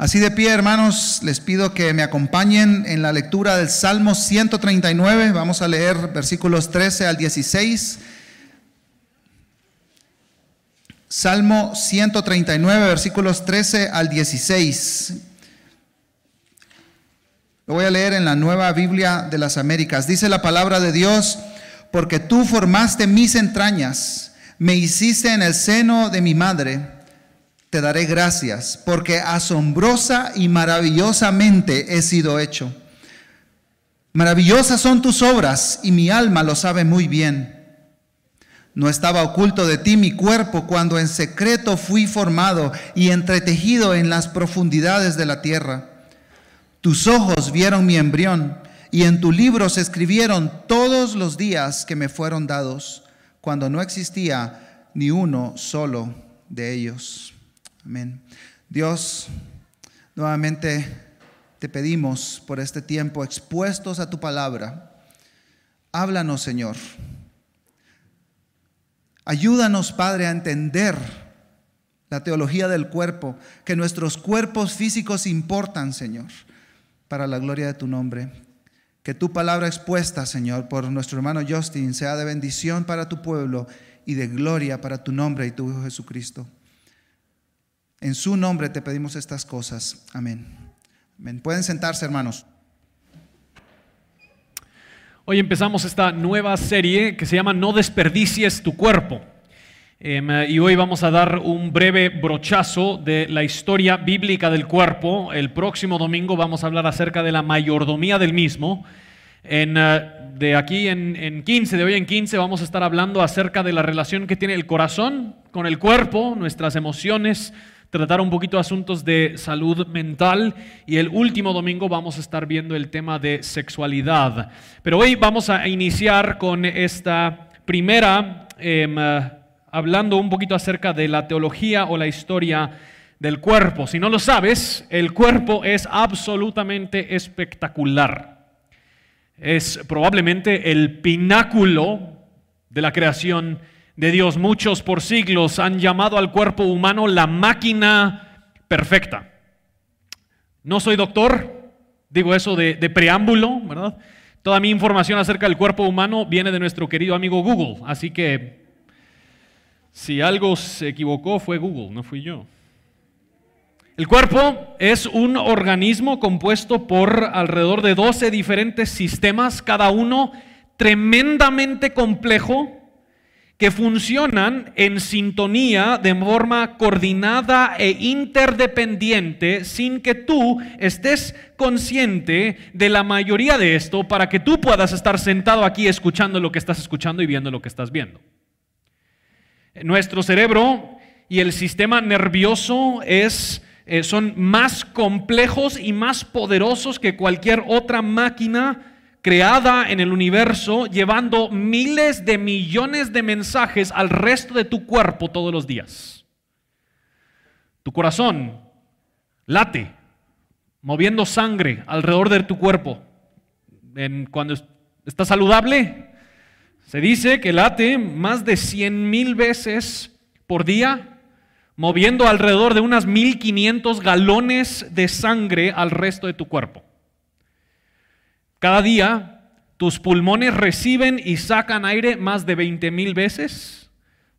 Así de pie, hermanos, les pido que me acompañen en la lectura del Salmo 139. Vamos a leer versículos 13 al 16. Salmo 139, versículos 13 al 16. Lo voy a leer en la nueva Biblia de las Américas. Dice la palabra de Dios, porque tú formaste mis entrañas, me hiciste en el seno de mi madre te daré gracias, porque asombrosa y maravillosamente he sido hecho. Maravillosas son tus obras y mi alma lo sabe muy bien. No estaba oculto de ti mi cuerpo cuando en secreto fui formado y entretejido en las profundidades de la tierra. Tus ojos vieron mi embrión y en tu libro se escribieron todos los días que me fueron dados, cuando no existía ni uno solo de ellos. Amén. Dios, nuevamente te pedimos por este tiempo expuestos a tu palabra. Háblanos, Señor. Ayúdanos, Padre, a entender la teología del cuerpo, que nuestros cuerpos físicos importan, Señor, para la gloria de tu nombre. Que tu palabra expuesta, Señor, por nuestro hermano Justin, sea de bendición para tu pueblo y de gloria para tu nombre y tu Hijo Jesucristo. En su nombre te pedimos estas cosas. Amén. Pueden sentarse, hermanos. Hoy empezamos esta nueva serie que se llama No desperdicies tu cuerpo. Em, y hoy vamos a dar un breve brochazo de la historia bíblica del cuerpo. El próximo domingo vamos a hablar acerca de la mayordomía del mismo. Eh, de aquí en, en 15, de hoy en 15, vamos a estar hablando acerca de la relación que tiene el corazón con el cuerpo, nuestras emociones, tratar un poquito asuntos de salud mental y el último domingo vamos a estar viendo el tema de sexualidad. Pero hoy vamos a iniciar con esta primera, em, hablando un poquito acerca de la teología o la historia del cuerpo. Si no lo sabes, el cuerpo es absolutamente espectacular. Es probablemente el pináculo de la creación de Dios. Muchos por siglos han llamado al cuerpo humano la máquina perfecta. No soy doctor, digo eso de, preámbulo, ¿verdad? Toda mi información acerca del cuerpo humano viene de nuestro querido amigo Google, así que si algo se equivocó fue Google, no fui yo. El cuerpo es un organismo compuesto por alrededor de 12 diferentes sistemas, cada uno tremendamente complejo, que funcionan en sintonía de forma coordinada e interdependiente sin que tú estés consciente de la mayoría de esto para que tú puedas estar sentado aquí escuchando lo que estás escuchando y viendo lo que estás viendo. Nuestro cerebro y el sistema nervioso es, eh, son más complejos y más poderosos que cualquier otra máquina creada en el universo, llevando miles de millones de mensajes al resto de tu cuerpo todos los días. Tu corazón late, moviendo sangre alrededor de tu cuerpo. cuando está saludable, se dice que late más de 100 mil veces por día, moviendo alrededor de unas 1500 galones de sangre al resto de tu cuerpo. Cada día tus pulmones reciben y sacan aire más de 20 mil veces.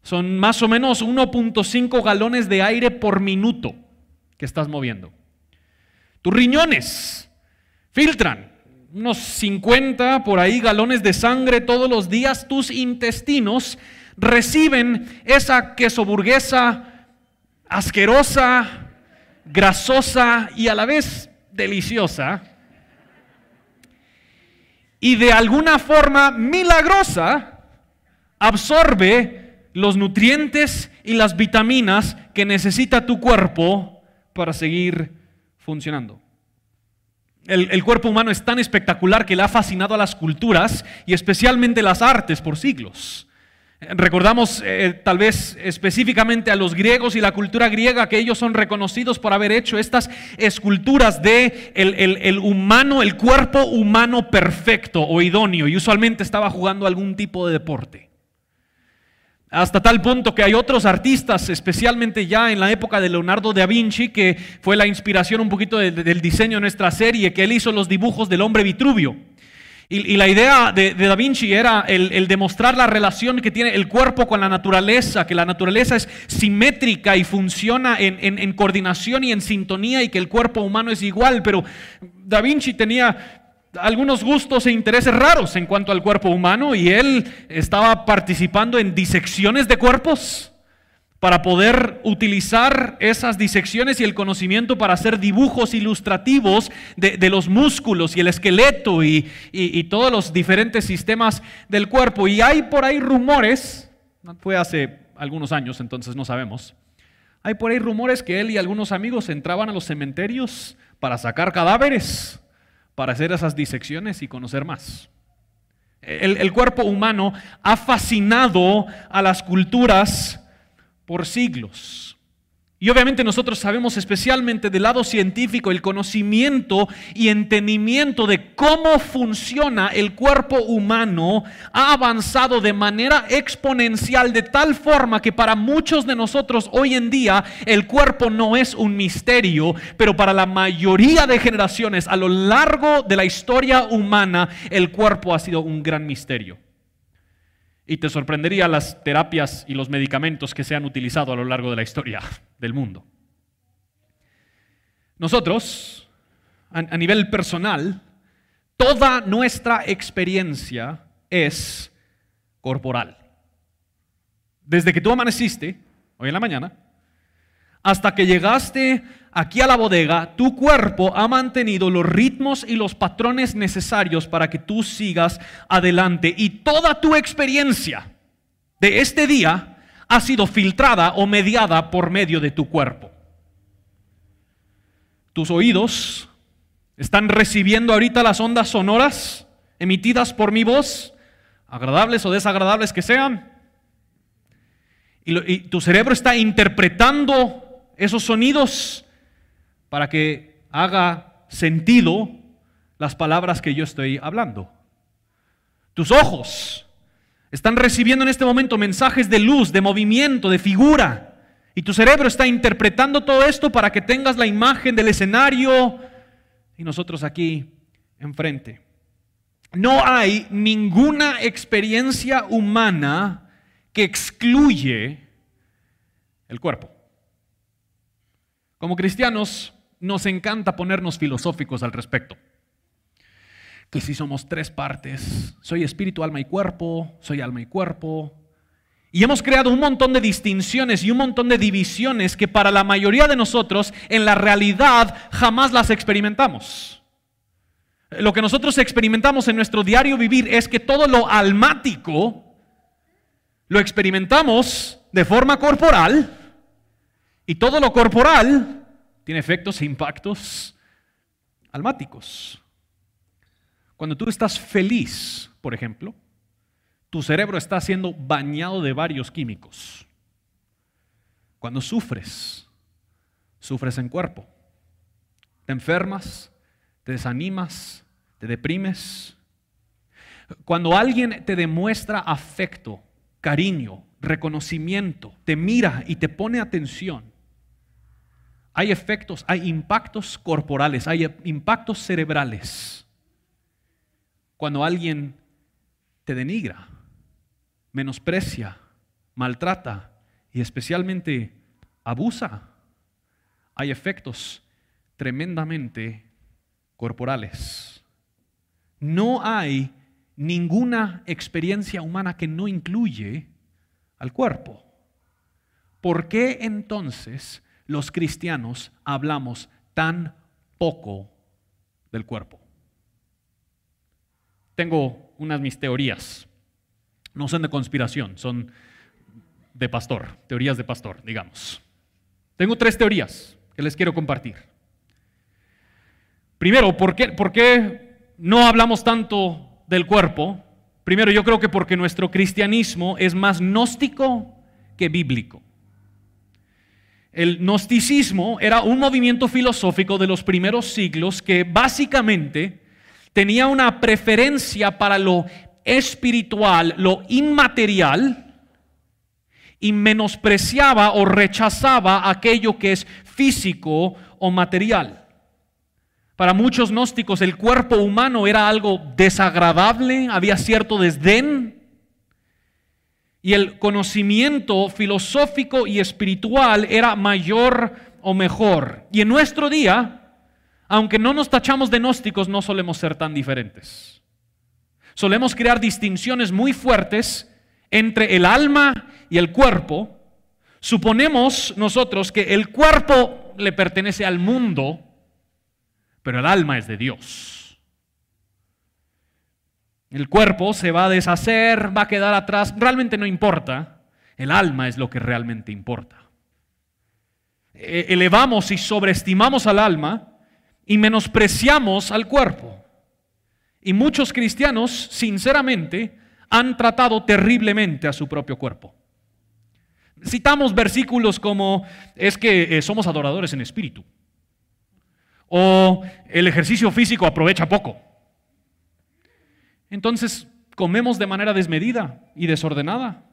Son más o menos 1.5 galones de aire por minuto que estás moviendo. Tus riñones filtran unos 50 por ahí galones de sangre todos los días. Tus intestinos reciben esa queso burguesa asquerosa, grasosa y a la vez deliciosa y de alguna forma milagrosa absorbe los nutrientes y las vitaminas que necesita tu cuerpo para seguir funcionando. El, cuerpo humano es tan espectacular que le ha fascinado a las culturas y especialmente las artes por siglos. Recordamos eh, tal vez específicamente a los griegos y la cultura griega que ellos son reconocidos por haber hecho estas esculturas de el, humano, el cuerpo humano perfecto o idóneo y usualmente estaba jugando algún tipo de deporte. Hasta tal punto que hay otros artistas, especialmente ya en la época de Leonardo da Vinci, que fue la inspiración un poquito del diseño de nuestra serie, que él hizo los dibujos del hombre Vitruvio. Y, la idea de, Da Vinci era el, demostrar la relación que tiene el cuerpo con la naturaleza, que la naturaleza es simétrica y funciona en coordinación y en sintonía y que el cuerpo humano es igual, pero Da Vinci tenía algunos gustos e intereses raros en cuanto al cuerpo humano y él estaba participando en disecciones de cuerpos para poder utilizar esas disecciones y el conocimiento para hacer dibujos ilustrativos de, los músculos y el esqueleto y, y, todos los diferentes sistemas del cuerpo. Y hay por ahí rumores, fue hace algunos años, entonces no sabemos, hay por ahí rumores que él y algunos amigos entraban a los cementerios para sacar cadáveres para hacer esas disecciones y conocer más. El, cuerpo humano ha fascinado a las culturas por siglos. Y obviamente nosotros sabemos especialmente del lado científico el conocimiento y entendimiento de cómo funciona el cuerpo humano ha avanzado de manera exponencial de tal forma que para muchos de nosotros hoy en día el cuerpo no es un misterio, pero para la mayoría de generaciones a lo largo de la historia humana el cuerpo ha sido un gran misterio. Y te sorprendería las terapias y los medicamentos que se han utilizado a lo largo de la historia del mundo. Nosotros, a, nivel personal, toda nuestra experiencia es corporal. Desde que tú amaneciste, hoy en la mañana, hasta que llegaste aquí a la bodega, tu cuerpo ha mantenido los ritmos y los patrones necesarios para que tú sigas adelante. Y toda tu experiencia de este día ha sido filtrada o mediada por medio de tu cuerpo. Tus oídos están recibiendo ahorita las ondas sonoras emitidas por mi voz, agradables o desagradables que sean. Y, y tu cerebro está interpretando esos sonidos para que haga sentido las palabras que yo estoy hablando. Tus ojos están recibiendo en este momento mensajes de luz, de movimiento, de figura. Y tu cerebro está interpretando todo esto para que tengas la imagen del escenario y nosotros aquí enfrente. No hay ninguna experiencia humana que excluye el cuerpo. Como cristianos, nos encanta ponernos filosóficos al respecto. Que si somos tres partes, soy espíritu, alma y cuerpo, soy alma y cuerpo. Y hemos creado un montón de distinciones y un montón de divisiones que para la mayoría de nosotros en la realidad jamás las experimentamos. Lo que nosotros experimentamos en nuestro diario vivir es que todo lo almático lo experimentamos de forma corporal y todo lo corporal tiene efectos e impactos almáticos. Cuando tú estás feliz, por ejemplo, tu cerebro está siendo bañado de varios químicos. Cuando sufres, sufres en cuerpo. Te enfermas, te desanimas, te deprimes. Cuando alguien te demuestra afecto, cariño, reconocimiento, te mira y te pone atención, hay efectos, hay impactos corporales, hay impactos cerebrales. Cuando alguien te denigra, menosprecia, maltrata y especialmente abusa, hay efectos tremendamente corporales. No hay ninguna experiencia humana que no incluye al cuerpo. ¿Por qué entonces los cristianos hablamos tan poco del cuerpo. Tengo unas mis teorías. No son de conspiración, son de pastor, teorías de pastor, digamos. Tengo tres teorías que les quiero compartir. Primero, ¿por qué, ¿por qué no hablamos tanto del cuerpo? Primero, yo creo que porque nuestro cristianismo es más gnóstico que bíblico. El gnosticismo era un movimiento filosófico de los primeros siglos que básicamente tenía una preferencia para lo espiritual, lo inmaterial, y menospreciaba o rechazaba aquello que es físico o material. Para muchos gnósticos el cuerpo humano era algo desagradable, había cierto desdén, y el conocimiento filosófico y espiritual era mayor o mejor. Y en nuestro día, aunque no nos tachamos de gnósticos, no solemos ser tan diferentes. Solemos crear distinciones muy fuertes entre el alma y el cuerpo. Suponemos nosotros que el cuerpo le pertenece al mundo, pero el alma es de Dios. El cuerpo se va a deshacer, va a quedar atrás, realmente no importa. El alma es lo que realmente importa. E, elevamos y sobreestimamos al alma y menospreciamos al cuerpo. Y muchos cristianos, sinceramente, han tratado terriblemente a su propio cuerpo. Citamos versículos como es que eh, somos adoradores en espíritu. O el ejercicio físico aprovecha poco. Entonces comemos de manera desmedida y desordenada.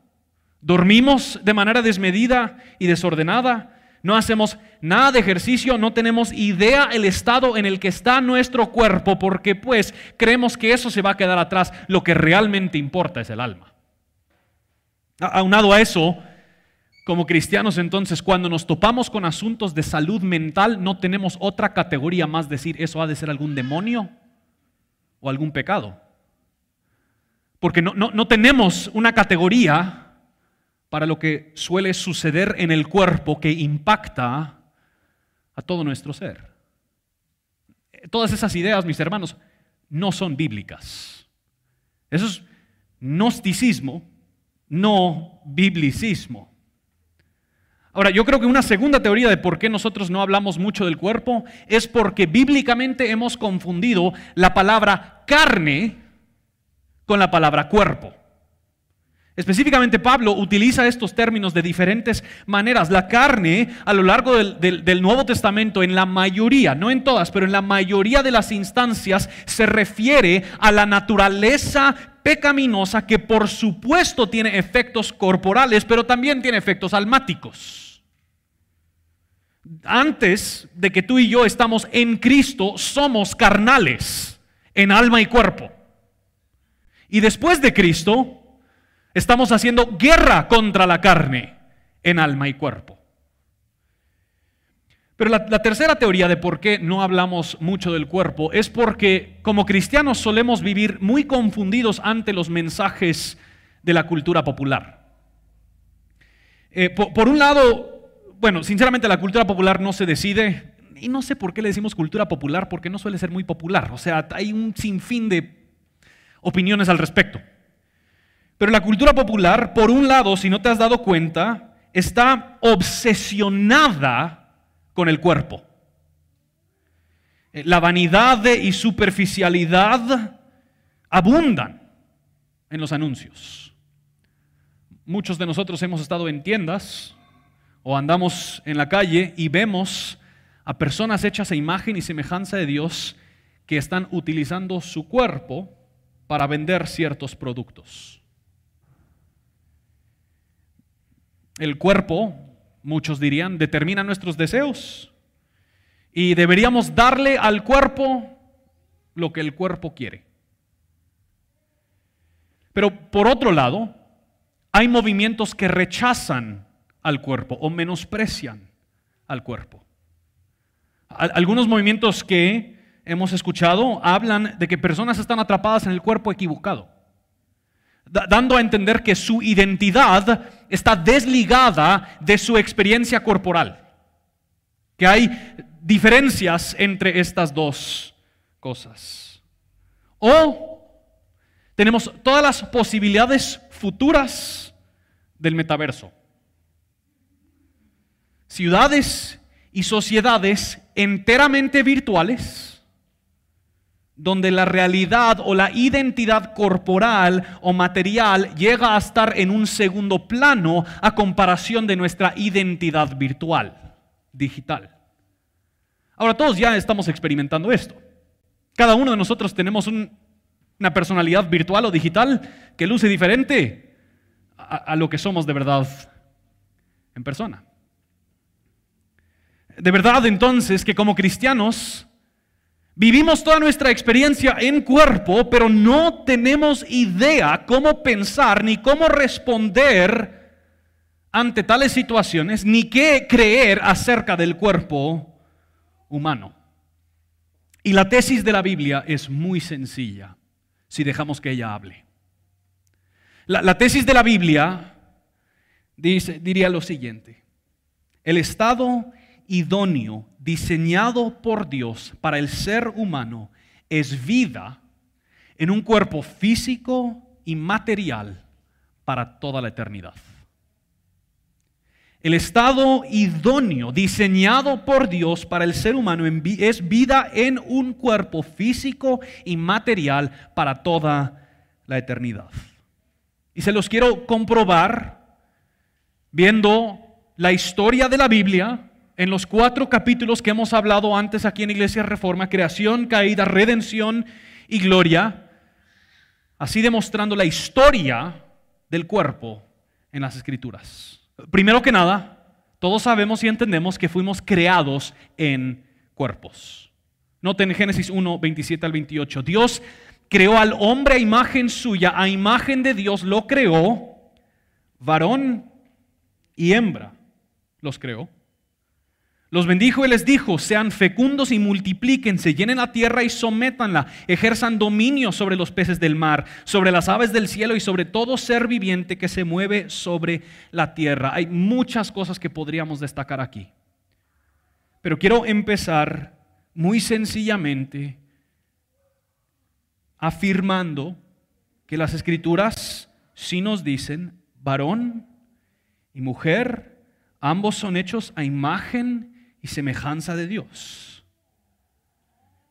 Dormimos de manera desmedida y desordenada. No hacemos nada de ejercicio, no tenemos idea el estado en el que está nuestro cuerpo, porque pues creemos que eso se va a quedar atrás. Lo que realmente importa es el alma. Aunado a eso, como cristianos entonces, cuando nos topamos con asuntos de salud mental, no tenemos otra categoría más decir eso ha de ser algún demonio o algún pecado. Porque no, tenemos una categoría para lo que suele suceder en el cuerpo que impacta a todo nuestro ser. Todas esas ideas, mis hermanos, no son bíblicas. Eso es gnosticismo, no biblicismo. Ahora, yo creo que una segunda teoría de por qué nosotros no hablamos mucho del cuerpo es porque bíblicamente hemos confundido la palabra carne con la palabra cuerpo. Específicamente Pablo utiliza estos términos de diferentes maneras. La carne a lo largo del, Nuevo Testamento, en la mayoría, no en todas, pero en la mayoría de las instancias, se refiere a la naturaleza pecaminosa que por supuesto tiene efectos corporales, pero también tiene efectos almáticos. Antes de que tú y yo estamos en Cristo, somos carnales en alma y cuerpo. Y después de Cristo, estamos haciendo guerra contra la carne en alma y cuerpo. Pero la, tercera teoría de por qué no hablamos mucho del cuerpo es porque como cristianos solemos vivir muy confundidos ante los mensajes de la cultura popular. Eh, por, un lado, bueno, sinceramente la cultura popular no se decide, y no sé por qué le decimos cultura popular, porque no suele ser muy popular. O sea, hay un sinfín de opiniones al respecto. Pero la cultura popular, por un lado, si no te has dado cuenta, está obsesionada con el cuerpo. La vanidad y superficialidad abundan en los anuncios. Muchos de nosotros hemos estado en tiendas o andamos en la calle y vemos a personas hechas a imagen y semejanza de Dios que están utilizando su cuerpo para vender ciertos productos. El cuerpo, muchos dirían, determina nuestros deseos y deberíamos darle al cuerpo lo que el cuerpo quiere. Pero por otro lado, hay movimientos que rechazan al cuerpo o menosprecian al cuerpo. Algunos movimientos que hemos escuchado hablan de que personas están atrapadas en el cuerpo equivocado, dando a entender que su identidad está desligada de su experiencia corporal, que hay diferencias entre estas dos cosas. O tenemos todas las posibilidades futuras del metaverso. Ciudades y sociedades enteramente virtuales donde la realidad o la identidad corporal o material llega a estar en un segundo plano a comparación de nuestra identidad virtual, digital. Ahora todos ya estamos experimentando esto. Cada uno de nosotros tenemos una personalidad virtual o digital que luce diferente a, lo que somos de verdad en persona. De verdad entonces que como cristianos vivimos toda nuestra experiencia en cuerpo, pero no tenemos idea cómo pensar ni cómo responder ante tales situaciones, ni qué creer acerca del cuerpo humano. Y la tesis de la Biblia es muy sencilla, si dejamos que ella hable. La, tesis de la Biblia dice, diría lo siguiente, el estado idóneo diseñado por Dios para el ser humano es vida en un cuerpo físico y material para toda la eternidad. El estado idóneo diseñado por Dios para el ser humano es vida en un cuerpo físico y material para toda la eternidad. Y se los quiero comprobar viendo la historia de la Biblia en los cuatro capítulos que hemos hablado antes aquí en Iglesia Reforma, creación, caída, redención y gloria, así demostrando la historia del cuerpo en las escrituras. Primero que nada, todos sabemos y entendemos que fuimos creados en cuerpos. Noten Génesis 1, 27 al 28. Dios creó al hombre a imagen suya, a imagen de Dios lo creó, varón y hembra los creó. Los bendijo y les dijo, sean fecundos y multiplíquense, llenen la tierra y sométanla, ejerzan dominio sobre los peces del mar, sobre las aves del cielo y sobre todo ser viviente que se mueve sobre la tierra. Hay muchas cosas que podríamos destacar aquí. Pero quiero empezar muy sencillamente afirmando que las escrituras sí nos dicen, varón y mujer, ambos son hechos a imagen y semejanza de Dios.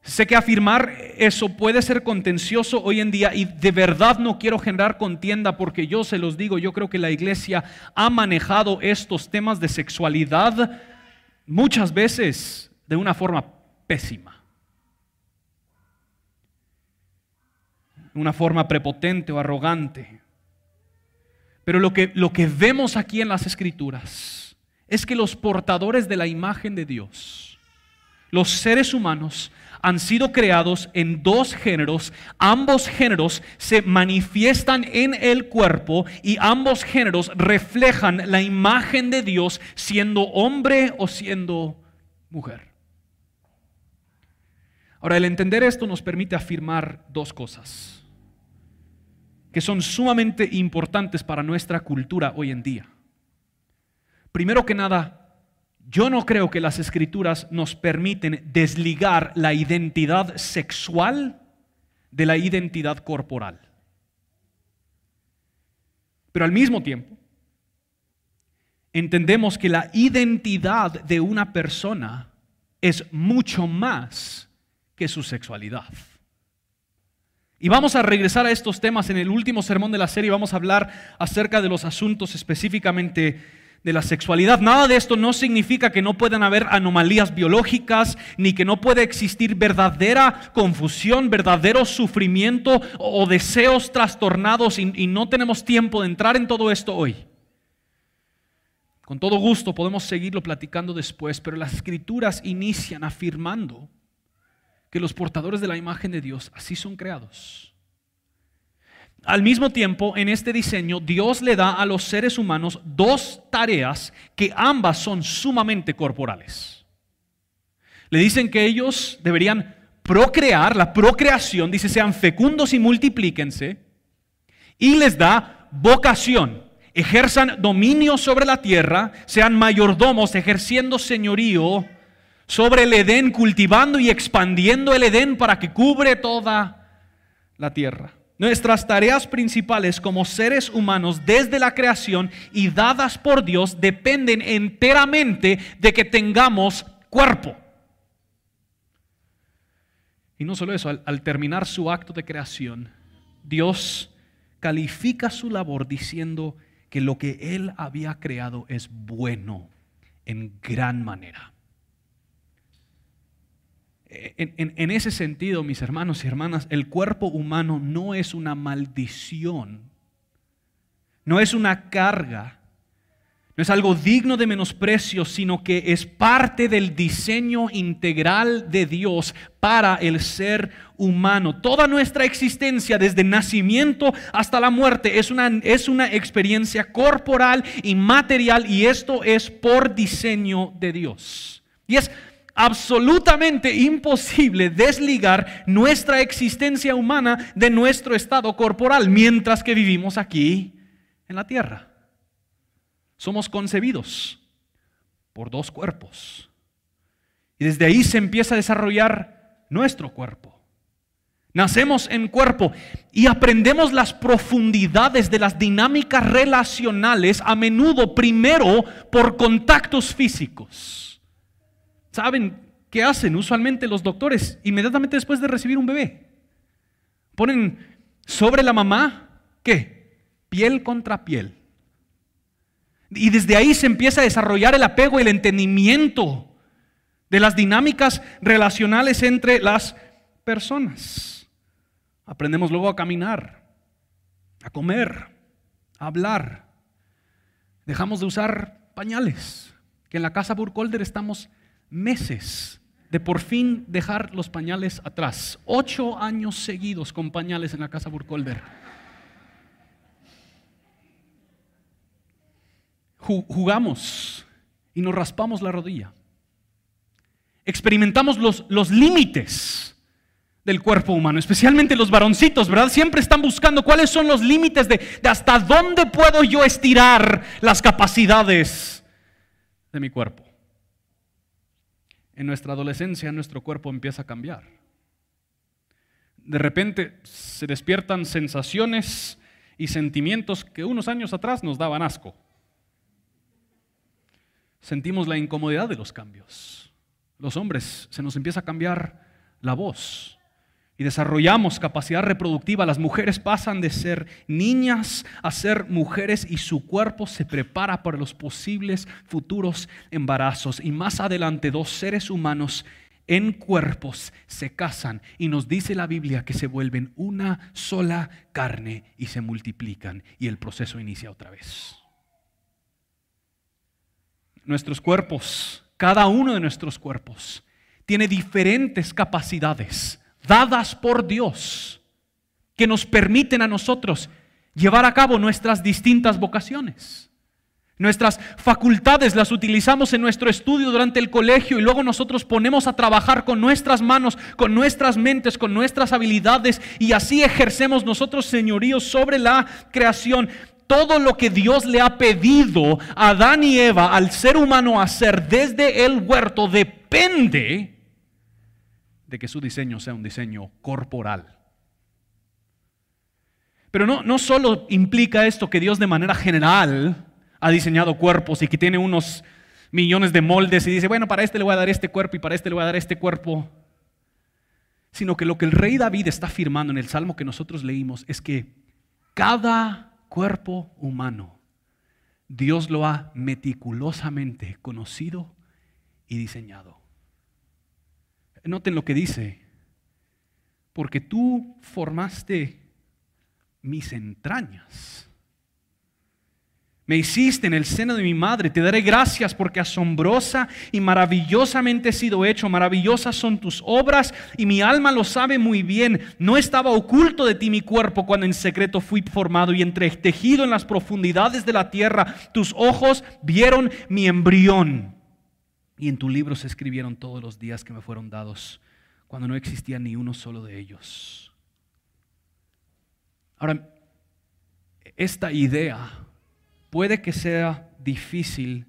Sé que afirmar eso puede ser contencioso hoy en día y de verdad no quiero generar contienda porque yo se los digo, yo creo que la iglesia ha manejado estos temas de sexualidad muchas veces de una forma pésima. Una forma prepotente o arrogante. Pero lo que, lo que vemos aquí en las escrituras es que los portadores de la imagen de Dios, los seres humanos, han sido creados en dos géneros. Ambos géneros se manifiestan en el cuerpo y ambos géneros reflejan la imagen de Dios siendo hombre o siendo mujer. Ahora, el entender esto nos permite afirmar dos cosas que son sumamente importantes para nuestra cultura hoy en día. Primero que nada, yo no creo que las escrituras nos permiten desligar la identidad sexual de la identidad corporal. Pero al mismo tiempo, entendemos que la identidad de una persona es mucho más que su sexualidad. Y vamos a regresar a estos temas en el último sermón de la serie. Vamos a hablar acerca de los asuntos específicamente de la sexualidad. Nada de esto no significa que no puedan haber anomalías biológicas, ni que no puede existir verdadera confusión, verdadero sufrimiento o deseos trastornados y, y no tenemos tiempo de entrar en todo esto hoy. Con todo gusto podemos seguirlo platicando después, pero las escrituras inician afirmando que los portadores de la imagen de Dios así son creados. Al mismo tiempo, en este diseño, Dios le da a los seres humanos dos tareas que ambas son sumamente corporales. Le dicen que ellos deberían procrear, la procreación, dice, sean fecundos y multiplíquense, y les da vocación, ejerzan dominio sobre la tierra, sean mayordomos, ejerciendo señorío sobre el Edén, cultivando y expandiendo el Edén para que cubre toda la tierra. Nuestras tareas principales como seres humanos desde la creación y dadas por Dios dependen enteramente de que tengamos cuerpo. Y no solo eso, al, terminar su acto de creación, Dios califica su labor diciendo que lo que Él había creado es bueno en gran manera. En, ese sentido, mis hermanos y hermanas, el cuerpo humano no es una maldición, no es una carga, No es algo digno de menosprecio, sino que es parte del diseño integral de Dios para el ser humano. Toda nuestra existencia, desde nacimiento hasta la muerte, es una, es una experiencia corporal y material y esto es por diseño de Dios. Y es absolutamente imposible desligar nuestra existencia humana de nuestro estado corporal mientras que vivimos aquí en la tierra. Somos concebidos por dos cuerpos. Y desde ahí se empieza a desarrollar nuestro cuerpo. Nacemos en cuerpo y aprendemos las profundidades de las dinámicas relacionales a menudo primero por contactos físicos. ¿Saben qué hacen usualmente los doctores inmediatamente después de recibir un bebé? Ponen sobre la mamá, ¿qué? Piel contra piel. Y desde ahí se empieza a desarrollar el apego el entendimiento de las dinámicas relacionales entre las personas. Aprendemos luego a caminar, a comer, a hablar. Dejamos de usar pañales, que en la casa Burkholder estamos meses de por fin dejar los pañales atrás. Ocho años seguidos con pañales en la casa Burkholder. jugamos y nos raspamos la rodilla. Experimentamos los, los límites del cuerpo humano, especialmente los varoncitos, ¿verdad? Siempre están buscando cuáles son los límites de, de hasta dónde puedo yo estirar las capacidades de mi cuerpo. En nuestra adolescencia nuestro cuerpo empieza a cambiar. De repente se despiertan sensaciones y sentimientos que unos años atrás nos daban asco sentimos la incomodidad de los cambios. Los hombres se nos empieza a cambiar la voz y desarrollamos capacidad reproductiva. Las mujeres pasan de ser niñas a ser mujeres y su cuerpo se prepara para los posibles futuros embarazos. Y más adelante dos seres humanos en cuerpos se casan y nos dice la Biblia que se vuelven una sola carne y se multiplican y el proceso inicia otra vez nuestros cuerpos, cada uno de nuestros cuerpos, tiene diferentes capacidades dadas por Dios que nos permiten a nosotros llevar a cabo nuestras distintas vocaciones. Nuestras facultades las utilizamos en nuestro estudio durante el colegio y luego nosotros ponemos a trabajar con nuestras manos, con nuestras mentes, con nuestras habilidades y así ejercemos nosotros señorío sobre la creación todo lo que Dios le ha pedido a Adán y Eva, al ser humano hacer desde el huerto, depende de que su diseño sea un diseño corporal. Pero no, no solo implica esto que Dios de manera general ha diseñado cuerpos y que tiene unos millones de moldes y dice, bueno, para este le voy a dar este cuerpo y para este le voy a dar este cuerpo, sino que lo que el rey David está afirmando en el salmo que nosotros leímos es que cada cuerpo humano, Dios lo ha meticulosamente conocido y diseñado. Noten lo que dice, porque tú formaste mis entrañas. Me hiciste en el seno de mi madre, te daré gracias porque asombrosa y maravillosamente he sido hecho, maravillosas son tus obras y mi alma lo sabe muy bien. No estaba oculto de ti mi cuerpo cuando en secreto fui formado y entretejido en las profundidades de la tierra. Tus ojos vieron mi embrión y en tu libro se escribieron todos los días que me fueron dados cuando no existía ni uno solo de ellos. Ahora, esta idea puede que sea difícil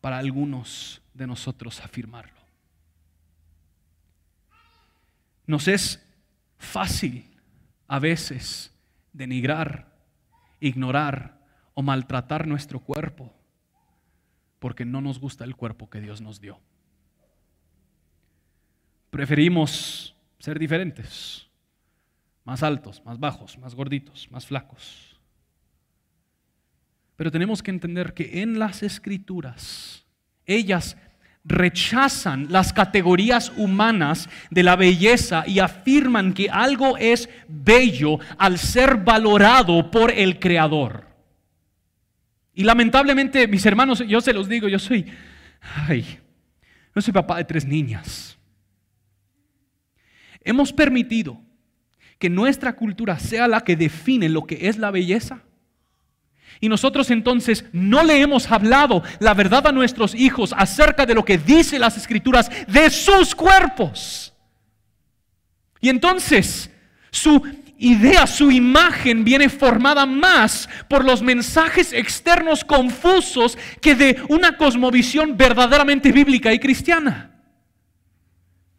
para algunos de nosotros afirmarlo. Nos es fácil a veces denigrar, ignorar o maltratar nuestro cuerpo porque no nos gusta el cuerpo que Dios nos dio. Preferimos ser diferentes, más altos, más bajos, más gorditos, más flacos. Pero tenemos que entender que en las escrituras, ellas rechazan las categorías humanas de la belleza y afirman que algo es bello al ser valorado por el Creador. Y lamentablemente, mis hermanos, yo se los digo, yo soy, ay, yo soy papá de tres niñas. Hemos permitido que nuestra cultura sea la que define lo que es la belleza. Y nosotros entonces no le hemos hablado la verdad a nuestros hijos acerca de lo que dice las escrituras de sus cuerpos. Y entonces su idea, su imagen viene formada más por los mensajes externos confusos que de una cosmovisión verdaderamente bíblica y cristiana.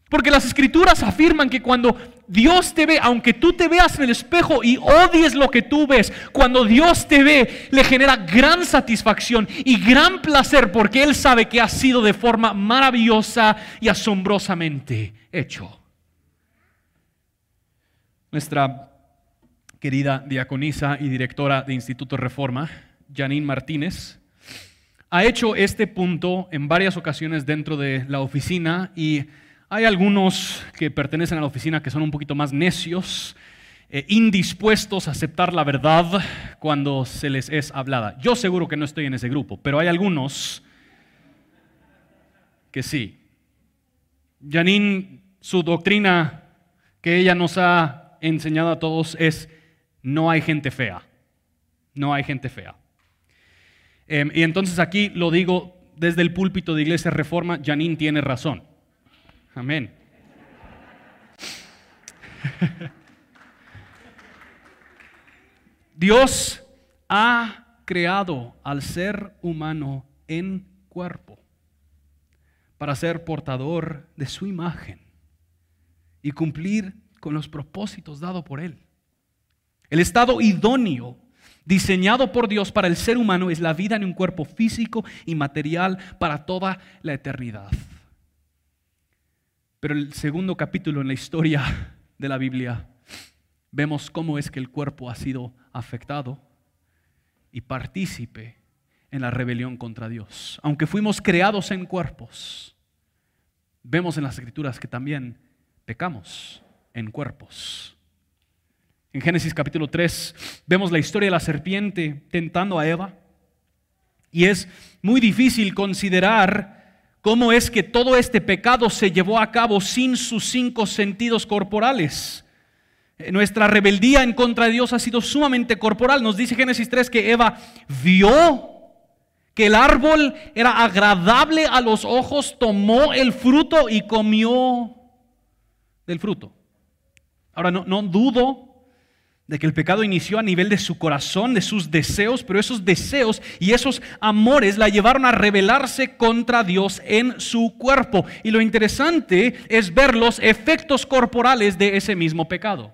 Porque las escrituras afirman que cuando Dios te ve, aunque tú te veas en el espejo y odies lo que tú ves, cuando Dios te ve, le genera gran satisfacción y gran placer porque Él sabe que ha sido de forma maravillosa y asombrosamente hecho. Nuestra querida diaconisa y directora de Instituto Reforma, Janine Martínez, ha hecho este punto en varias ocasiones dentro de la oficina y hay algunos que pertenecen a la oficina que son un poquito más necios, eh, indispuestos a aceptar la verdad cuando se les es hablada. Yo seguro que no estoy en ese grupo, pero hay algunos que sí. Janine, su doctrina que ella nos ha enseñado a todos es no hay gente fea. No hay gente fea. Em, y entonces aquí lo digo desde el púlpito de Iglesia Reforma, Janine tiene razón. Amén. Dios ha creado al ser humano en cuerpo para ser portador de su imagen y cumplir con los propósitos dados por Él. El estado idóneo diseñado por Dios para el ser humano es la vida en un cuerpo físico y material para toda la eternidad. Pero el segundo capítulo en la historia de la Biblia vemos cómo es que el cuerpo ha sido afectado y partícipe en la rebelión contra Dios. Aunque fuimos creados en cuerpos, vemos en las escrituras que también pecamos en cuerpos. En Génesis capítulo 3 vemos la historia de la serpiente tentando a Eva. Y es muy difícil considerar cómo es que todo este pecado se llevó a cabo sin sus cinco sentidos corporales. Nuestra rebeldía en contra de Dios ha sido sumamente corporal. Nos dice Génesis 3 que Eva vio que el árbol era agradable a los ojos, tomó el fruto y comió del fruto. Ahora, no, no dudo de que el pecado inició a nivel de su corazón, de sus deseos, pero esos deseos y esos amores la llevaron a rebelarse contra Dios en su cuerpo. Y lo interesante es ver los efectos corporales de ese mismo pecado.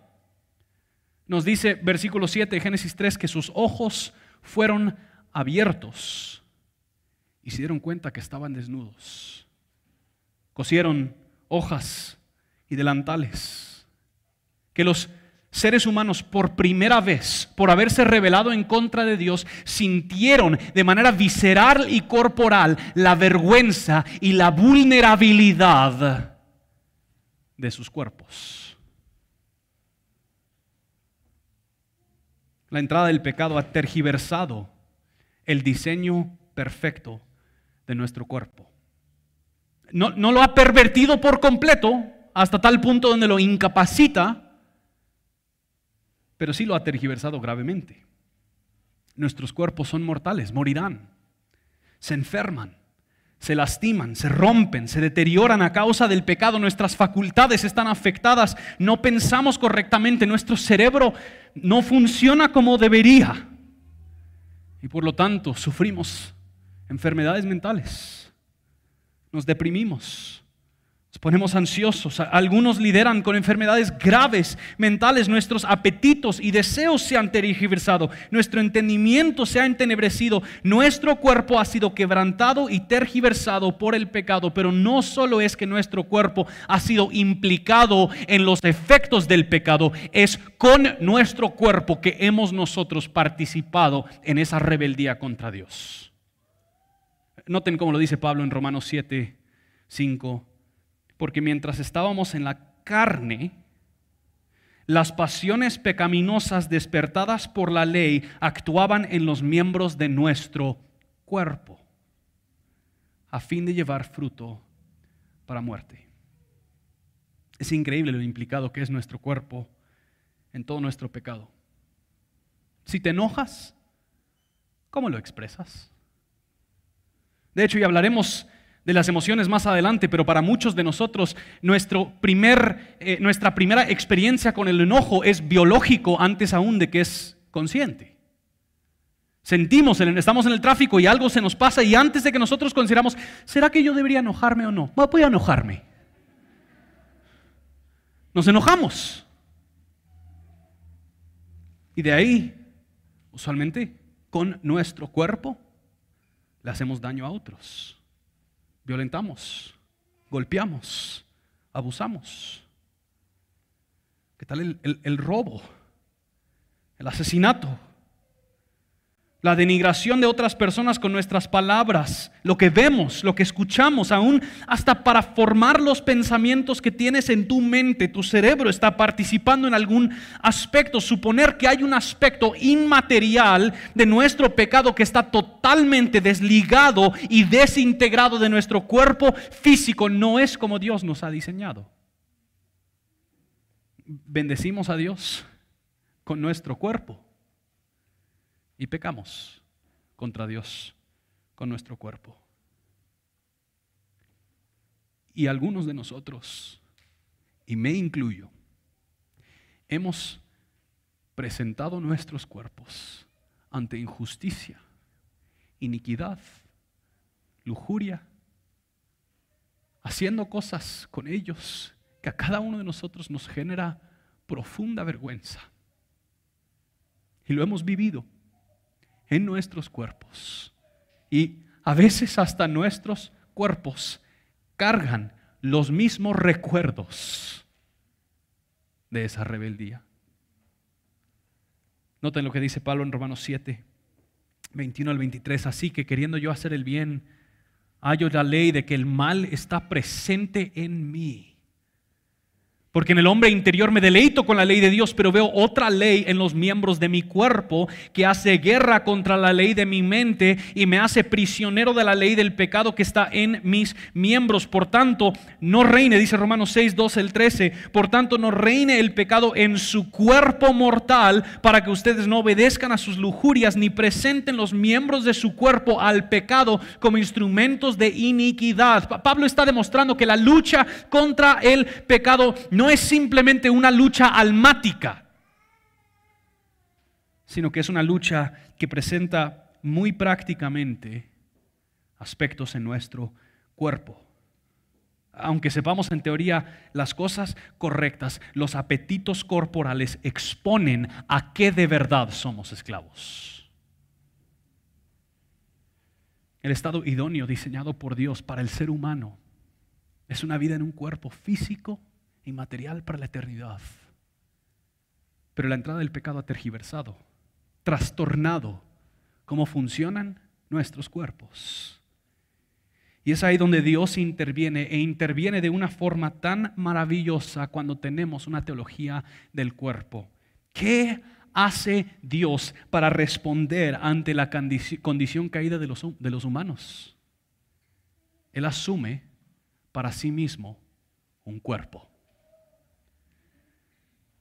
Nos dice versículo 7 de Génesis 3 que sus ojos fueron abiertos y se dieron cuenta que estaban desnudos. Cosieron hojas y delantales. Que los seres humanos por primera vez, por haberse rebelado en contra de Dios, sintieron de manera visceral y corporal la vergüenza y la vulnerabilidad de sus cuerpos. La entrada del pecado ha tergiversado el diseño perfecto de nuestro cuerpo. No, no lo ha pervertido por completo hasta tal punto donde lo incapacita pero sí lo ha tergiversado gravemente. Nuestros cuerpos son mortales, morirán, se enferman, se lastiman, se rompen, se deterioran a causa del pecado, nuestras facultades están afectadas, no pensamos correctamente, nuestro cerebro no funciona como debería. Y por lo tanto sufrimos enfermedades mentales, nos deprimimos, ponemos ansiosos, algunos lideran con enfermedades graves mentales, nuestros apetitos y deseos se han tergiversado, nuestro entendimiento se ha entenebrecido, nuestro cuerpo ha sido quebrantado y tergiversado por el pecado, pero no solo es que nuestro cuerpo ha sido implicado en los efectos del pecado, es con nuestro cuerpo que hemos nosotros participado en esa rebeldía contra Dios. Noten cómo lo dice Pablo en Romanos 7, 5 porque mientras estábamos en la carne, las pasiones pecaminosas despertadas por la ley actuaban en los miembros de nuestro cuerpo a fin de llevar fruto para muerte. Es increíble lo implicado que es nuestro cuerpo en todo nuestro pecado. Si te enojas, ¿cómo lo expresas? De hecho, y hablaremos de las emociones más adelante, pero para muchos de nosotros nuestro primer, eh, nuestra primera experiencia con el enojo es biológico antes aún de que es consciente. Sentimos, estamos en el tráfico y algo se nos pasa y antes de que nosotros consideramos, ¿será que yo debería enojarme o no? Voy a enojarme. Nos enojamos. Y de ahí, usualmente, con nuestro cuerpo, le hacemos daño a otros violentamos, golpeamos, abusamos. ¿Qué tal el, robo? El asesinato, la denigración de otras personas con nuestras palabras, lo que vemos, lo que escuchamos, aún hasta para formar los pensamientos que tienes en tu mente, tu cerebro está participando en algún aspecto. Suponer que hay un aspecto inmaterial de nuestro pecado que está totalmente desligado y desintegrado de nuestro cuerpo físico no es como Dios nos ha diseñado. Bendecimos a Dios con nuestro cuerpo y pecamos contra Dios con nuestro cuerpo. Y algunos de nosotros, y me incluyo, hemos presentado nuestros cuerpos ante injusticia, iniquidad, lujuria, haciendo cosas con ellos que a cada uno de nosotros nos genera profunda vergüenza. Y lo hemos vivido en nuestros cuerpos. Y a veces hasta nuestros cuerpos cargan los mismos recuerdos de esa rebeldía. Noten lo que dice Pablo en Romanos 7, 21 al 23. Así que queriendo yo hacer el bien, hallo la ley de que el mal está presente en mí porque en el hombre interior me deleito con la ley de Dios, pero veo otra ley en los miembros de mi cuerpo que hace guerra contra la ley de mi mente y me hace prisionero de la ley del pecado que está en mis miembros. Por tanto, no reine, dice Romanos 6, 12, el 13, por tanto no reine el pecado en su cuerpo mortal para que ustedes no obedezcan a sus lujurias ni presenten los miembros de su cuerpo al pecado como instrumentos de iniquidad. Pablo está demostrando que la lucha contra el pecado no es simplemente una lucha almática, sino que es una lucha que presenta muy prácticamente aspectos en nuestro cuerpo. Aunque sepamos en teoría las cosas correctas, los apetitos corporales exponen a qué de verdad somos esclavos. El estado idóneo diseñado por Dios para el ser humano es una vida en un cuerpo físico, y material para la eternidad. Pero la entrada del pecado ha tergiversado, trastornado cómo funcionan nuestros cuerpos. Y es ahí donde Dios interviene e interviene de una forma tan maravillosa cuando tenemos una teología del cuerpo. ¿Qué hace Dios para responder ante la condición caída de los, de los humanos? Él asume para sí mismo un cuerpo.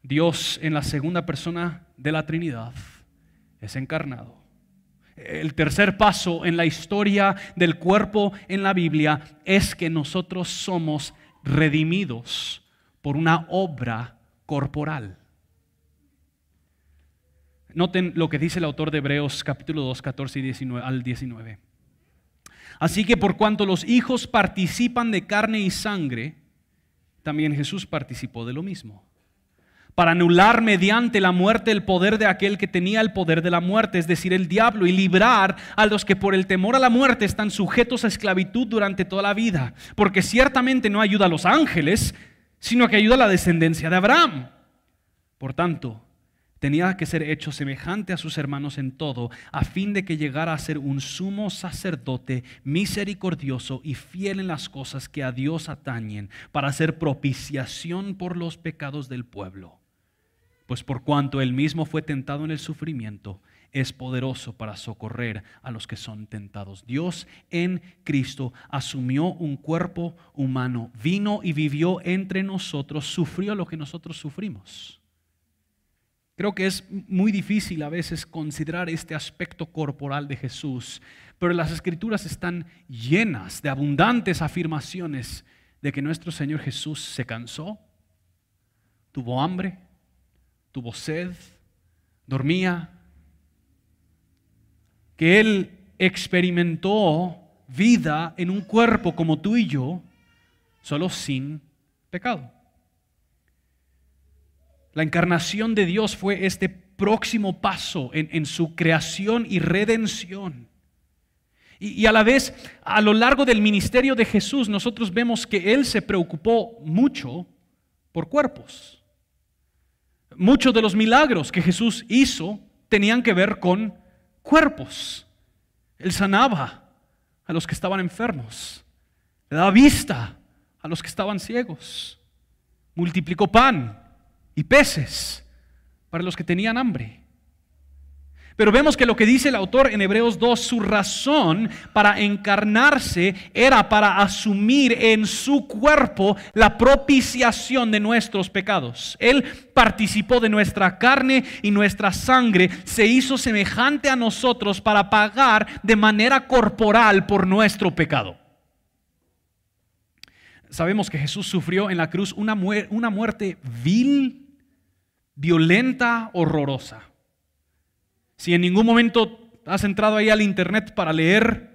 Dios en la segunda persona de la Trinidad es encarnado. El tercer paso en la historia del cuerpo en la Biblia es que nosotros somos redimidos por una obra corporal. Noten lo que dice el autor de Hebreos capítulo 2, 14 y 19, al 19. Así que por cuanto los hijos participan de carne y sangre, también Jesús participó de lo mismo para anular mediante la muerte el poder de aquel que tenía el poder de la muerte, es decir, el diablo, y librar a los que por el temor a la muerte están sujetos a esclavitud durante toda la vida, porque ciertamente no ayuda a los ángeles, sino que ayuda a la descendencia de Abraham. Por tanto, tenía que ser hecho semejante a sus hermanos en todo, a fin de que llegara a ser un sumo sacerdote misericordioso y fiel en las cosas que a Dios atañen, para hacer propiciación por los pecados del pueblo pues por cuanto él mismo fue tentado en el sufrimiento, es poderoso para socorrer a los que son tentados. Dios en Cristo asumió un cuerpo humano, vino y vivió entre nosotros, sufrió lo que nosotros sufrimos. Creo que es muy difícil a veces considerar este aspecto corporal de Jesús, pero las escrituras están llenas de abundantes afirmaciones de que nuestro Señor Jesús se cansó, tuvo hambre, tuvo sed, dormía, que Él experimentó vida en un cuerpo como tú y yo, solo sin pecado. La encarnación de Dios fue este próximo paso en, su creación y redención. Y, y, a la vez, a lo largo del ministerio de Jesús, nosotros vemos que Él se preocupó mucho por cuerpos. Muchos de los milagros que Jesús hizo tenían que ver con cuerpos. Él sanaba a los que estaban enfermos. Le daba vista a los que estaban ciegos. Multiplicó pan y peces para los que tenían hambre. Pero vemos que lo que dice el autor en Hebreos 2, su razón para encarnarse era para asumir en su cuerpo la propiciación de nuestros pecados. Él participó de nuestra carne y nuestra sangre, se hizo semejante a nosotros para pagar de manera corporal por nuestro pecado. Sabemos que Jesús sufrió en la cruz una, una muerte vil, violenta, horrorosa. Si en ningún momento has entrado ahí al internet para leer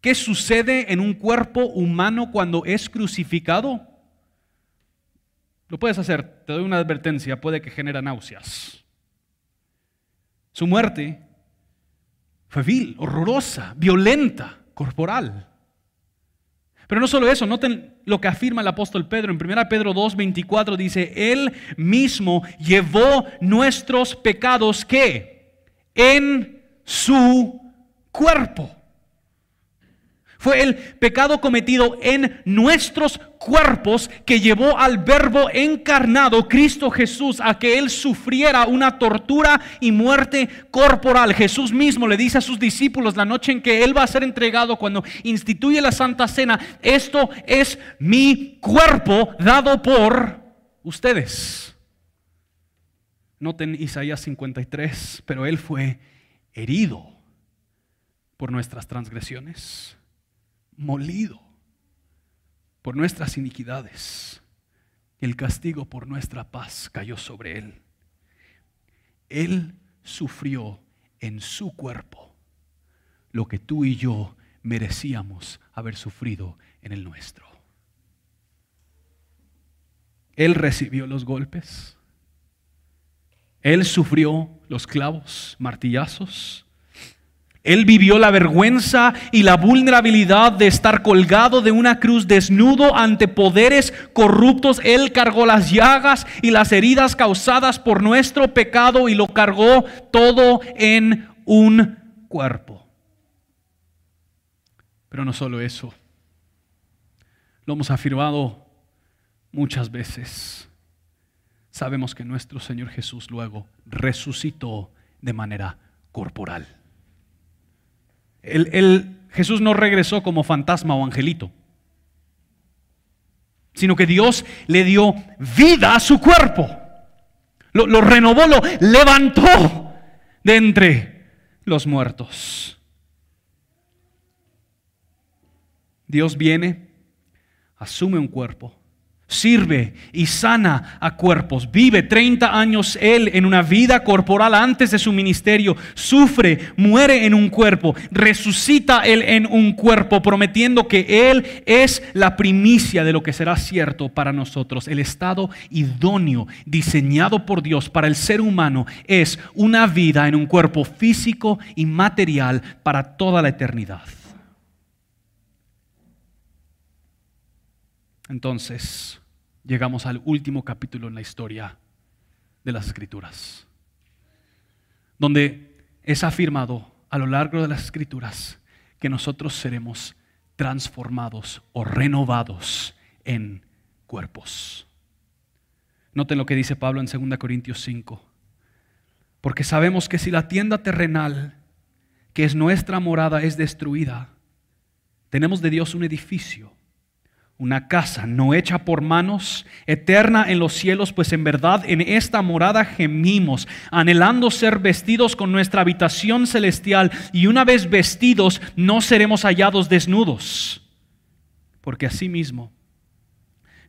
qué sucede en un cuerpo humano cuando es crucificado, lo puedes hacer, te doy una advertencia, puede que genera náuseas. Su muerte fue vil, horrorosa, violenta, corporal. Pero no solo eso, noten lo que afirma el apóstol Pedro. En 1 Pedro 2, 24 dice, Él mismo llevó nuestros pecados que en su cuerpo. Fue el pecado cometido en nuestros cuerpos que llevó al verbo encarnado, Cristo Jesús, a que Él sufriera una tortura y muerte corporal. Jesús mismo le dice a sus discípulos la noche en que Él va a ser entregado cuando instituye la Santa Cena, esto es mi cuerpo dado por ustedes. Noten Isaías 53, pero Él fue herido por nuestras transgresiones, molido por nuestras iniquidades. El castigo por nuestra paz cayó sobre Él. Él sufrió en su cuerpo lo que tú y yo merecíamos haber sufrido en el nuestro. Él recibió los golpes él sufrió los clavos, martillazos. Él vivió la vergüenza y la vulnerabilidad de estar colgado de una cruz desnudo ante poderes corruptos. Él cargó las llagas y las heridas causadas por nuestro pecado y lo cargó todo en un cuerpo. Pero no solo eso, lo hemos afirmado muchas veces sabemos que nuestro Señor Jesús luego resucitó de manera corporal. El, Jesús no regresó como fantasma o angelito, sino que Dios le dio vida a su cuerpo. Lo, lo renovó, lo levantó de entre los muertos. Dios viene, asume un cuerpo sirve y sana a cuerpos. Vive 30 años él en una vida corporal antes de su ministerio. Sufre, muere en un cuerpo. Resucita él en un cuerpo, prometiendo que él es la primicia de lo que será cierto para nosotros. El estado idóneo diseñado por Dios para el ser humano es una vida en un cuerpo físico y material para toda la eternidad. Entonces, llegamos al último capítulo en la historia de las escrituras, donde es afirmado a lo largo de las escrituras que nosotros seremos transformados o renovados en cuerpos. Noten lo que dice Pablo en 2 Corintios 5. Porque sabemos que si la tienda terrenal, que es nuestra morada, es destruida, tenemos de Dios un edificio una casa no hecha por manos, eterna en los cielos, pues en verdad en esta morada gemimos, anhelando ser vestidos con nuestra habitación celestial, y una vez vestidos no seremos hallados desnudos, porque asimismo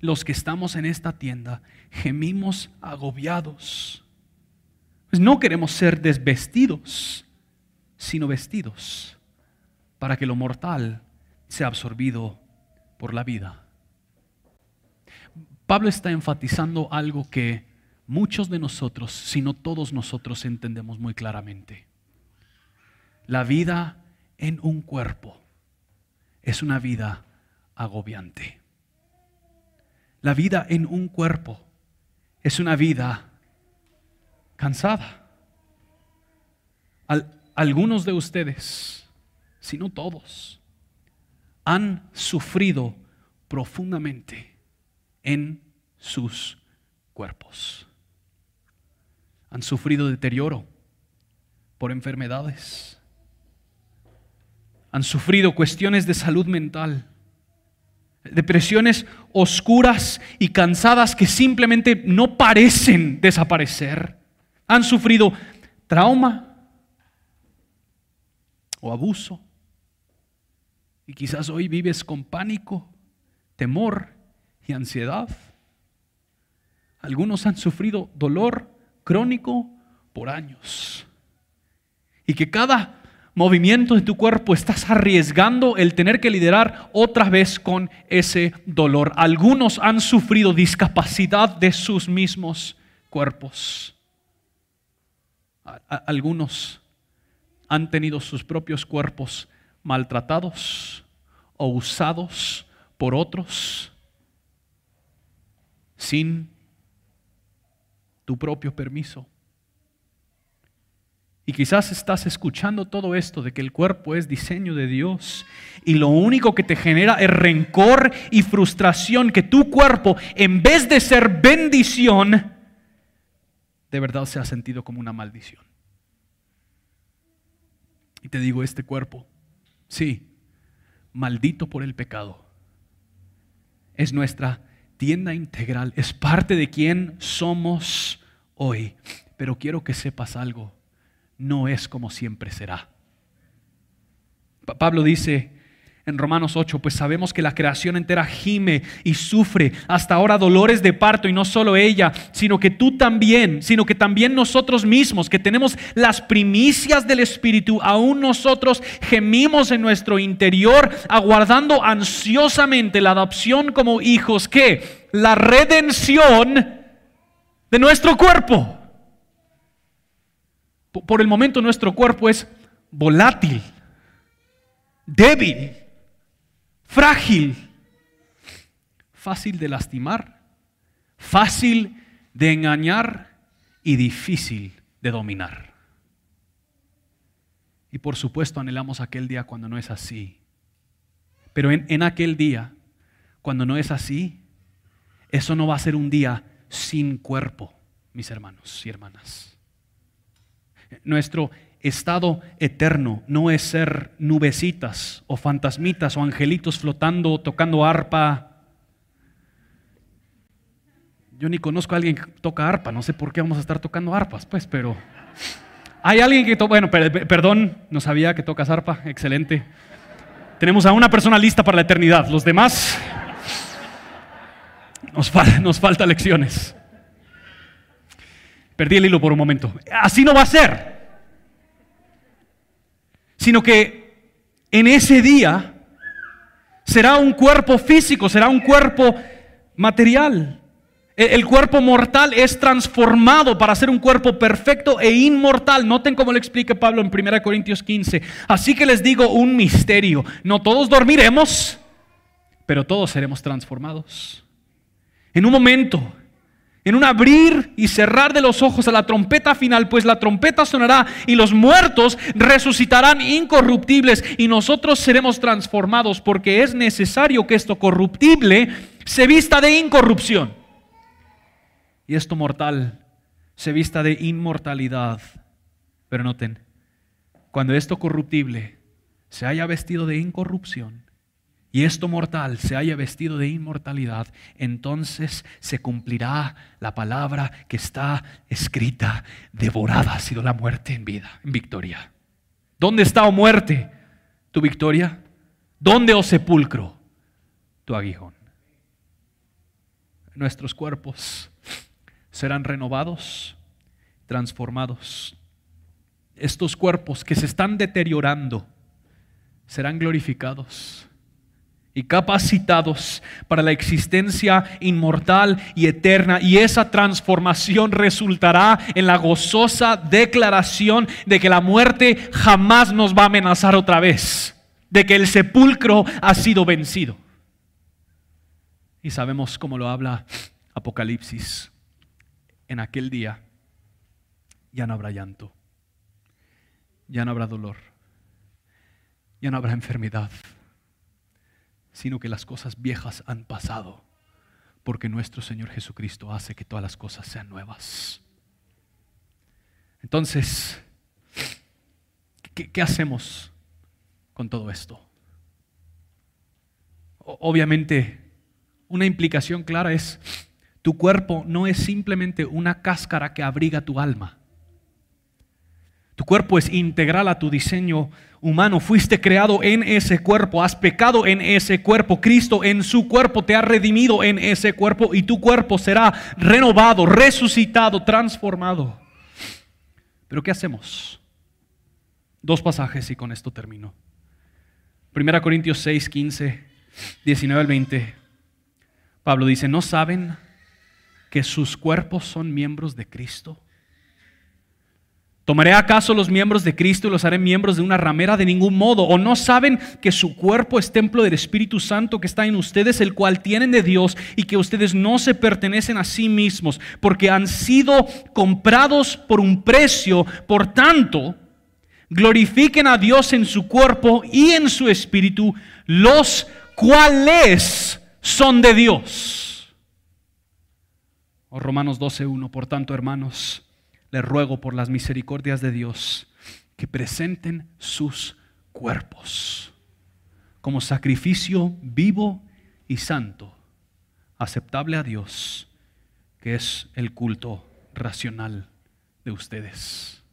los que estamos en esta tienda gemimos agobiados. Pues no queremos ser desvestidos, sino vestidos, para que lo mortal sea absorbido por la vida. Pablo está enfatizando algo que muchos de nosotros, si no todos nosotros, entendemos muy claramente. La vida en un cuerpo es una vida agobiante. La vida en un cuerpo es una vida cansada. algunos de ustedes, si no todos, han sufrido profundamente en sus cuerpos. Han sufrido deterioro por enfermedades. Han sufrido cuestiones de salud mental. Depresiones oscuras y cansadas que simplemente no parecen desaparecer. Han sufrido trauma o abuso y quizás hoy vives con pánico, temor y ansiedad. Algunos han sufrido dolor crónico por años. Y que cada movimiento de tu cuerpo estás arriesgando el tener que liderar otra vez con ese dolor. Algunos han sufrido discapacidad de sus mismos cuerpos. Algunos han tenido sus propios cuerpos maltratados o usados por otros sin tu propio permiso. Y quizás estás escuchando todo esto de que el cuerpo es diseño de Dios y lo único que te genera es rencor y frustración que tu cuerpo, en vez de ser bendición, de verdad se ha sentido como una maldición. Y te digo, este cuerpo Sí, maldito por el pecado. Es nuestra tienda integral, es parte de quien somos hoy. Pero quiero que sepas algo, no es como siempre será. Pablo dice, en Romanos 8, pues sabemos que la creación entera gime y sufre. Hasta ahora dolores de parto y no solo ella, sino que tú también, sino que también nosotros mismos, que tenemos las primicias del Espíritu, aún nosotros gemimos en nuestro interior, aguardando ansiosamente la adopción como hijos, que la redención de nuestro cuerpo. Por el momento nuestro cuerpo es volátil, débil frágil, fácil de lastimar, fácil de engañar y difícil de dominar. Y por supuesto anhelamos aquel día cuando no es así. Pero en, en, aquel día, cuando no es así, eso no va a ser un día sin cuerpo, mis hermanos y hermanas. Nuestro estado eterno no es ser nubecitas o fantasmitas o angelitos flotando, tocando arpa. Yo ni conozco a alguien que toca arpa, no sé por qué vamos a estar tocando arpas, pues, pero hay alguien que toca, bueno, perdón, no sabía que tocas arpa, excelente. Tenemos a una persona lista para la eternidad, los demás nos, nos falta lecciones. Perdí el hilo por un momento. Así no va a ser sino que en ese día será un cuerpo físico, será un cuerpo material. E, el cuerpo mortal es transformado para ser un cuerpo perfecto e inmortal. Noten cómo lo explica Pablo en 1 Corintios 15. Así que les digo un misterio. No todos dormiremos, pero todos seremos transformados. En un momento, en un abrir y cerrar de los ojos a la trompeta final, pues la trompeta sonará y los muertos resucitarán incorruptibles y nosotros seremos transformados porque es necesario que esto corruptible se vista de incorrupción y esto mortal se vista de inmortalidad. Pero noten, cuando esto corruptible se haya vestido de incorrupción y esto mortal se haya vestido de inmortalidad, entonces se cumplirá la palabra que está escrita, devorada ha sido la muerte en vida, en victoria. ¿Dónde está, oh muerte, tu victoria? ¿Dónde, oh sepulcro, tu aguijón? Nuestros cuerpos serán renovados, transformados. Estos cuerpos que se están deteriorando serán glorificados y capacitados para la existencia inmortal y eterna. Y esa transformación resultará en la gozosa declaración de que la muerte jamás nos va a amenazar otra vez, de que el sepulcro ha sido vencido. Y sabemos cómo lo habla Apocalipsis en aquel día ya no habrá llanto, ya no habrá dolor, ya no habrá enfermedad, sino que las cosas viejas han pasado, porque nuestro Señor Jesucristo hace que todas las cosas sean nuevas. Entonces, ¿qué, hacemos con todo esto? Obviamente, una implicación clara es tu cuerpo no es simplemente una cáscara que abriga tu alma. Tu cuerpo es integral a tu diseño humano. Fuiste creado en ese cuerpo, has pecado en ese cuerpo. Cristo en su cuerpo te ha redimido en ese cuerpo y tu cuerpo será renovado, resucitado, transformado. Pero ¿qué hacemos? Dos pasajes y con esto termino. 1 Corintios 6, 15, 19 al 20. Pablo dice, ¿no saben? que sus cuerpos son miembros de Cristo? ¿Tomaré acaso los miembros de Cristo y los haré miembros de una ramera? De ningún modo. ¿O no saben que su cuerpo es templo del Espíritu Santo que está en ustedes, el cual tienen de Dios y que ustedes no se pertenecen a sí mismos, porque han sido comprados por un precio? Por tanto, glorifiquen a Dios en su cuerpo y en su espíritu, los cuales son de Dios. O Romanos 12.1, por tanto, hermanos, les ruego por las misericordias de Dios que presenten sus cuerpos como sacrificio vivo y santo, aceptable a Dios, que es el culto racional de ustedes.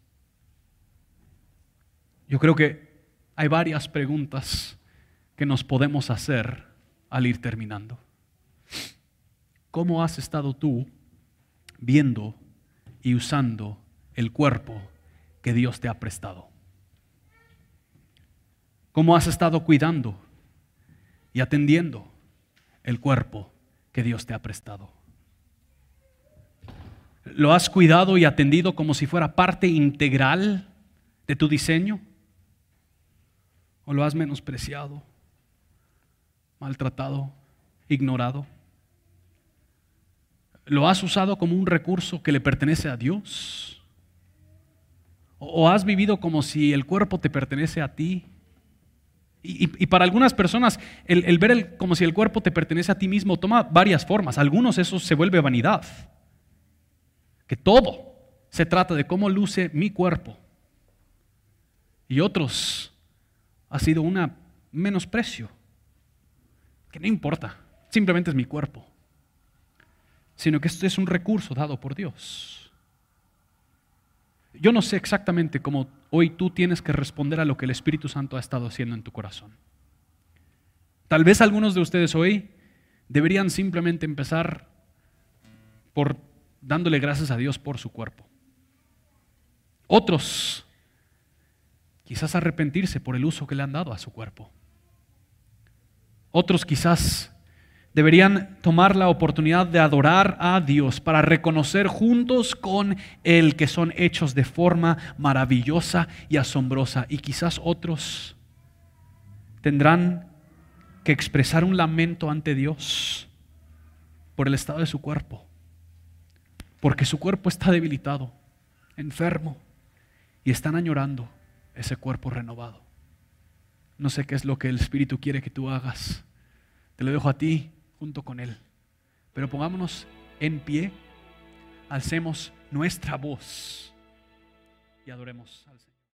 Yo creo que hay varias preguntas que nos podemos hacer al ir terminando. ¿Cómo has estado tú viendo y usando el cuerpo que Dios te ha prestado? ¿Cómo has estado cuidando y atendiendo el cuerpo que Dios te ha prestado? ¿Lo has cuidado y atendido como si fuera parte integral de tu diseño? ¿O lo has menospreciado, maltratado, ignorado? ¿Lo has usado como un recurso que le pertenece a Dios? ¿O has vivido como si el cuerpo te pertenece a ti? Y, para algunas personas, el, ver como si el cuerpo te pertenece a ti mismo toma varias formas. Algunos eso se vuelve vanidad. Que todo se trata de cómo luce mi cuerpo. Y otros ha sido un menosprecio. Que no importa, simplemente es mi cuerpo sino que esto es un recurso dado por Dios. Yo no sé exactamente cómo hoy tú tienes que responder a lo que el Espíritu Santo ha estado haciendo en tu corazón. Tal vez algunos de ustedes hoy deberían simplemente empezar por dándole gracias a Dios por su cuerpo. Otros quizás arrepentirse por el uso que le han dado a su cuerpo. Otros quizás deberían tomar la oportunidad de adorar a Dios para reconocer juntos con Él que son hechos de forma maravillosa y asombrosa. Y quizás otros tendrán que expresar un lamento ante Dios por el estado de su cuerpo, porque su cuerpo está debilitado, enfermo, y están añorando ese cuerpo renovado. No sé qué es lo que el Espíritu quiere que tú hagas. Te lo dejo a ti junto con Él. Pero pongámonos en pie alcemos nuestra voz y adoremos al Señor.